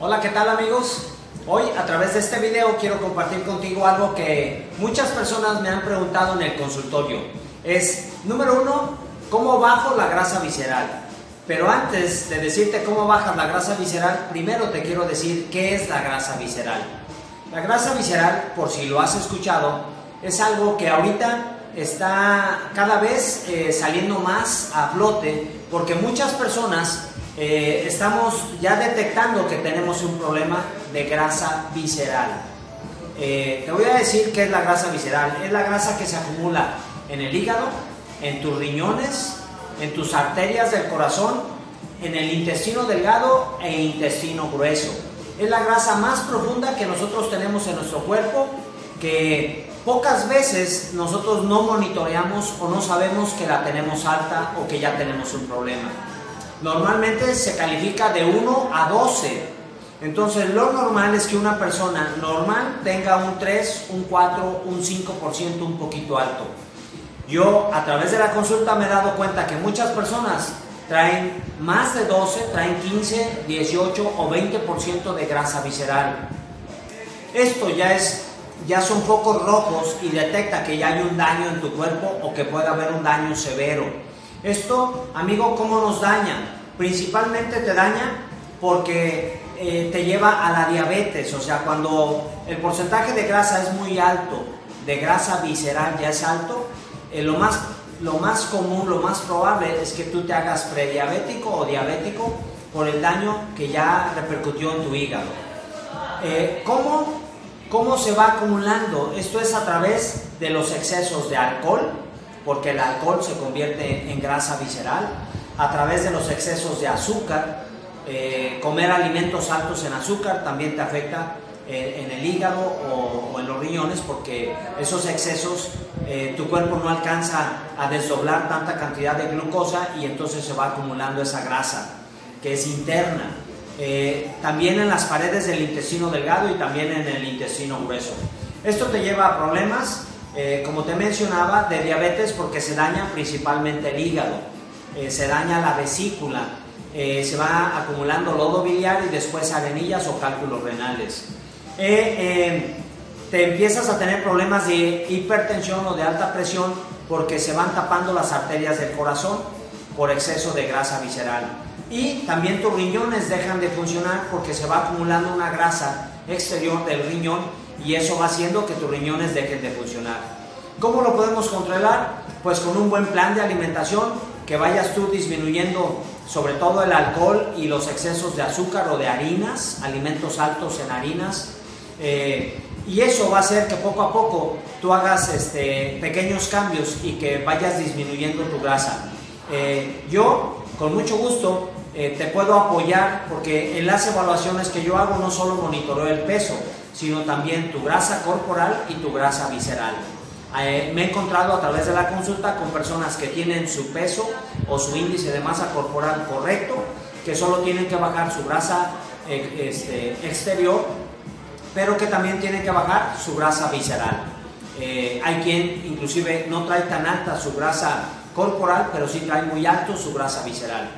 Hola, ¿qué tal amigos? Hoy a través de este video quiero compartir contigo algo que muchas personas me han preguntado en el consultorio. Es, número uno, ¿cómo bajo la grasa visceral? Pero antes de decirte cómo bajas la grasa visceral, primero te quiero decir qué es la grasa visceral. La grasa visceral, por si lo has escuchado, es algo que ahorita está cada vez eh, saliendo más a flote porque muchas personas eh, estamos ya detectando que tenemos un problema de grasa visceral. Eh, te voy a decir qué es la grasa visceral. Es la grasa que se acumula en el hígado, en tus riñones, en tus arterias del corazón, en el intestino delgado e intestino grueso. Es la grasa más profunda que nosotros tenemos en nuestro cuerpo que pocas veces nosotros no monitoreamos o no sabemos que la tenemos alta o que ya tenemos un problema. Normalmente se califica de 1 a 12. Entonces lo normal es que una persona normal tenga un 3, un 4, un 5% un poquito alto. Yo a través de la consulta me he dado cuenta que muchas personas traen más de 12, traen 15, 18 o 20% de grasa visceral. Esto ya es ya son focos rojos y detecta que ya hay un daño en tu cuerpo o que puede haber un daño severo. Esto, amigo, ¿cómo nos daña? Principalmente te daña porque eh, te lleva a la diabetes, o sea, cuando el porcentaje de grasa es muy alto, de grasa visceral ya es alto, eh, lo, más, lo más común, lo más probable es que tú te hagas prediabético o diabético por el daño que ya repercutió en tu hígado. Eh, ¿Cómo ¿Cómo se va acumulando? Esto es a través de los excesos de alcohol, porque el alcohol se convierte en grasa visceral, a través de los excesos de azúcar, eh, comer alimentos altos en azúcar también te afecta eh, en el hígado o, en los riñones porque esos excesos eh, tu cuerpo no alcanza a desdoblar tanta cantidad de glucosa y entonces se va acumulando esa grasa que es interna. También en las paredes del intestino delgado y también en el intestino grueso. Esto te lleva a problemas, eh, como te mencionaba, de diabetes porque se daña principalmente el hígado, eh, se daña la vesícula, se va acumulando lodo biliar y después arenillas o cálculos renales. te empiezas a tener problemas de hipertensión o de alta presión porque se van tapando las arterias del corazón por exceso de grasa visceral y también tus riñones dejan de funcionar porque se va acumulando una grasa exterior del riñón y eso va haciendo que tus riñones dejen de funcionar. ¿Cómo lo podemos controlar? Pues con un buen plan de alimentación, que vayas tú disminuyendo sobre todo el alcohol y los excesos de azúcar o de harinas, alimentos altos en harinas. Eh, y eso va a hacer que poco a poco tú hagas este, pequeños cambios y que vayas disminuyendo tu grasa. Eh, yo, con mucho gusto, eh, te puedo apoyar porque en las evaluaciones que yo hago no solo monitoreo el peso, sino también tu grasa corporal y tu grasa visceral. Eh, me he encontrado a través de la consulta con personas que tienen su peso o su índice de masa corporal correcto, que solo tienen que bajar su grasa eh, este, exterior, pero que también tienen que bajar su grasa visceral. hay quien inclusive no trae tan alta su grasa corporal, pero sí trae muy alto su grasa visceral.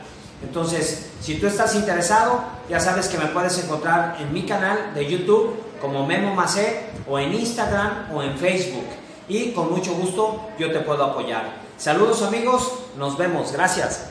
Entonces, si tú estás interesado, ya sabes que me puedes encontrar en mi canal de YouTube como Memo Macé o en Instagram o en Facebook. Y con mucho gusto yo te puedo apoyar. Saludos amigos, nos vemos, gracias.